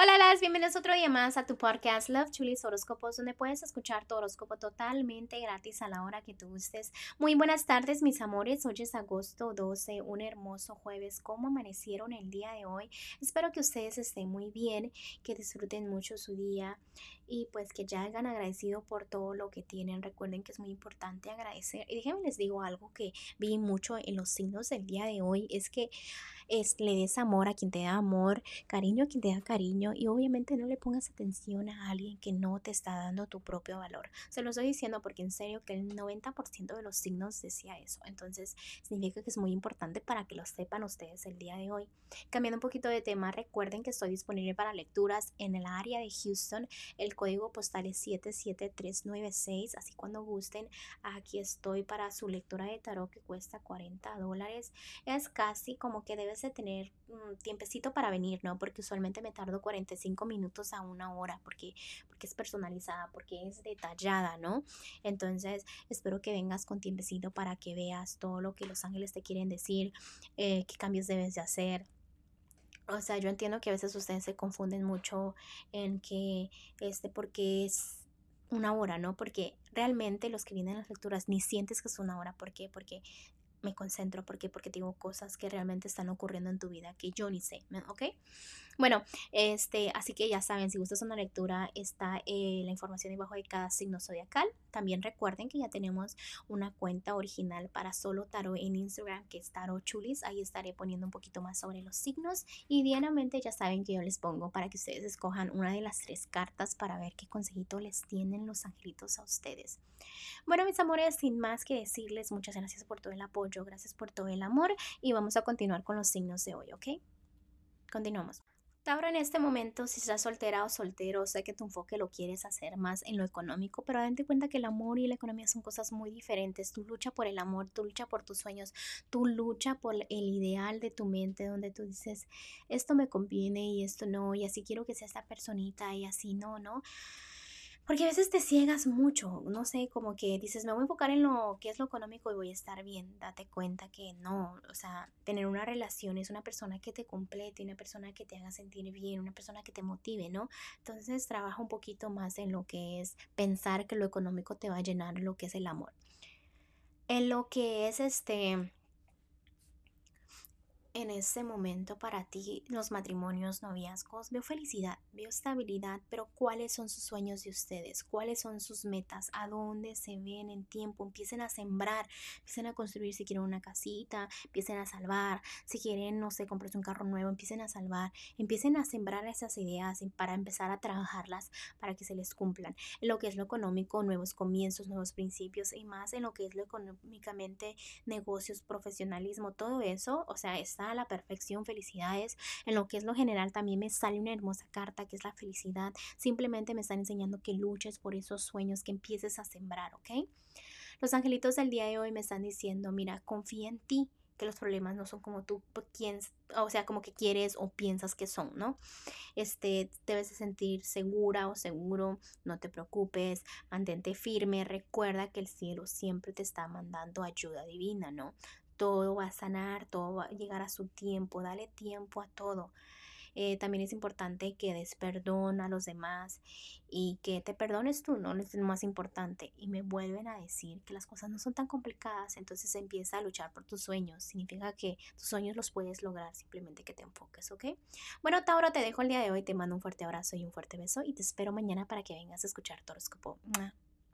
Hola, las bienvenidos otro día más a tu podcast Love Chulis Horóscopos, donde puedes escuchar tu horóscopo totalmente gratis a la hora que tú gustes. Muy buenas tardes, mis amores. Hoy es agosto 12, un hermoso jueves. ¿Cómo amanecieron el día de hoy? Espero que ustedes estén muy bien, que disfruten mucho su día y pues que ya hayan agradecido por todo lo que tienen. Recuerden que es muy importante agradecer. Y déjenme les digo algo que vi mucho en los signos del día de hoy, es que es, le des amor a quien te da amor, cariño a quien te da cariño y obviamente no le pongas atención a alguien que no te está dando tu propio valor. Se lo estoy diciendo porque en serio que el 90% de los signos decía eso. Entonces significa que es muy importante para que lo sepan ustedes el día de hoy. Cambiando un poquito de tema, recuerden que estoy disponible para lecturas en el área de Houston. El código postal es 77396, así cuando gusten, aquí estoy para su lectura de tarot que cuesta 40 dólares. Es casi como que debes de tener un tiempecito para venir, ¿no? Porque usualmente me tardo 45 minutos a una hora porque, porque es personalizada, porque es detallada, ¿no? Entonces, espero que vengas con tiempecito para que veas todo lo que los ángeles te quieren decir, eh, qué cambios debes de hacer. O sea, yo entiendo que a veces ustedes se confunden mucho en que, este, porque es una hora, ¿no? Porque realmente los que vienen a las lecturas ni sientes que es una hora. ¿Por qué? Porque me concentro. ¿Por qué? Porque tengo cosas que realmente están ocurriendo en tu vida que yo ni sé, ¿ok? Bueno, este, así que ya saben, si gustas una lectura, está eh, la información debajo de cada signo zodiacal. También recuerden que ya tenemos una cuenta original para solo tarot en Instagram, que es Tarot Chulis. Ahí estaré poniendo un poquito más sobre los signos. Y diariamente ya saben que yo les pongo para que ustedes escojan una de las tres cartas para ver qué consejito les tienen los angelitos a ustedes. Bueno, mis amores, sin más que decirles, muchas gracias por todo el apoyo, gracias por todo el amor y vamos a continuar con los signos de hoy, ¿ok? Continuamos. Ahora en este momento, si estás soltera o soltero, sé que tu enfoque lo quieres hacer más en lo económico, pero date cuenta que el amor y la economía son cosas muy diferentes. Tu lucha por el amor, tu lucha por tus sueños, tu lucha por el ideal de tu mente, donde tú dices, esto me conviene y esto no, y así quiero que sea esta personita y así no, ¿no? Porque a veces te ciegas mucho, no sé, como que dices, me voy a enfocar en lo que es lo económico y voy a estar bien. Date cuenta que no, o sea, tener una relación es una persona que te complete, una persona que te haga sentir bien, una persona que te motive, ¿no? Entonces trabaja un poquito más en lo que es pensar que lo económico te va a llenar lo que es el amor. En lo que es este en ese momento para ti los matrimonios, noviazgos? Veo felicidad, veo estabilidad, pero ¿cuáles son sus sueños de ustedes? ¿Cuáles son sus metas? ¿A dónde se ven en tiempo? Empiecen a sembrar, empiecen a construir si quieren una casita, empiecen a salvar, si quieren, no sé, comprarse un carro nuevo, empiecen a salvar, empiecen a sembrar esas ideas para empezar a trabajarlas para que se les cumplan. En lo que es lo económico, nuevos comienzos, nuevos principios y más en lo que es lo económicamente, negocios, profesionalismo, todo eso, o sea, está a la perfección, felicidades. En lo que es lo general también me sale una hermosa carta que es la felicidad. Simplemente me están enseñando que luches por esos sueños, que empieces a sembrar, ¿ok? Los angelitos del día de hoy me están diciendo, mira, confía en ti, que los problemas no son como tú quieres, o sea, como que quieres o piensas que son, ¿no? Este, debes de sentir segura o seguro, no te preocupes, mantente firme, recuerda que el cielo siempre te está mandando ayuda divina, ¿no? Todo va a sanar, todo va a llegar a su tiempo, dale tiempo a todo. Eh, también es importante que des perdón a los demás y que te perdones tú, ¿no? Es lo más importante. Y me vuelven a decir que las cosas no son tan complicadas, entonces empieza a luchar por tus sueños. Significa que tus sueños los puedes lograr, simplemente que te enfoques, ¿ok? Bueno, Tauro, te dejo el día de hoy, te mando un fuerte abrazo y un fuerte beso y te espero mañana para que vengas a escuchar tu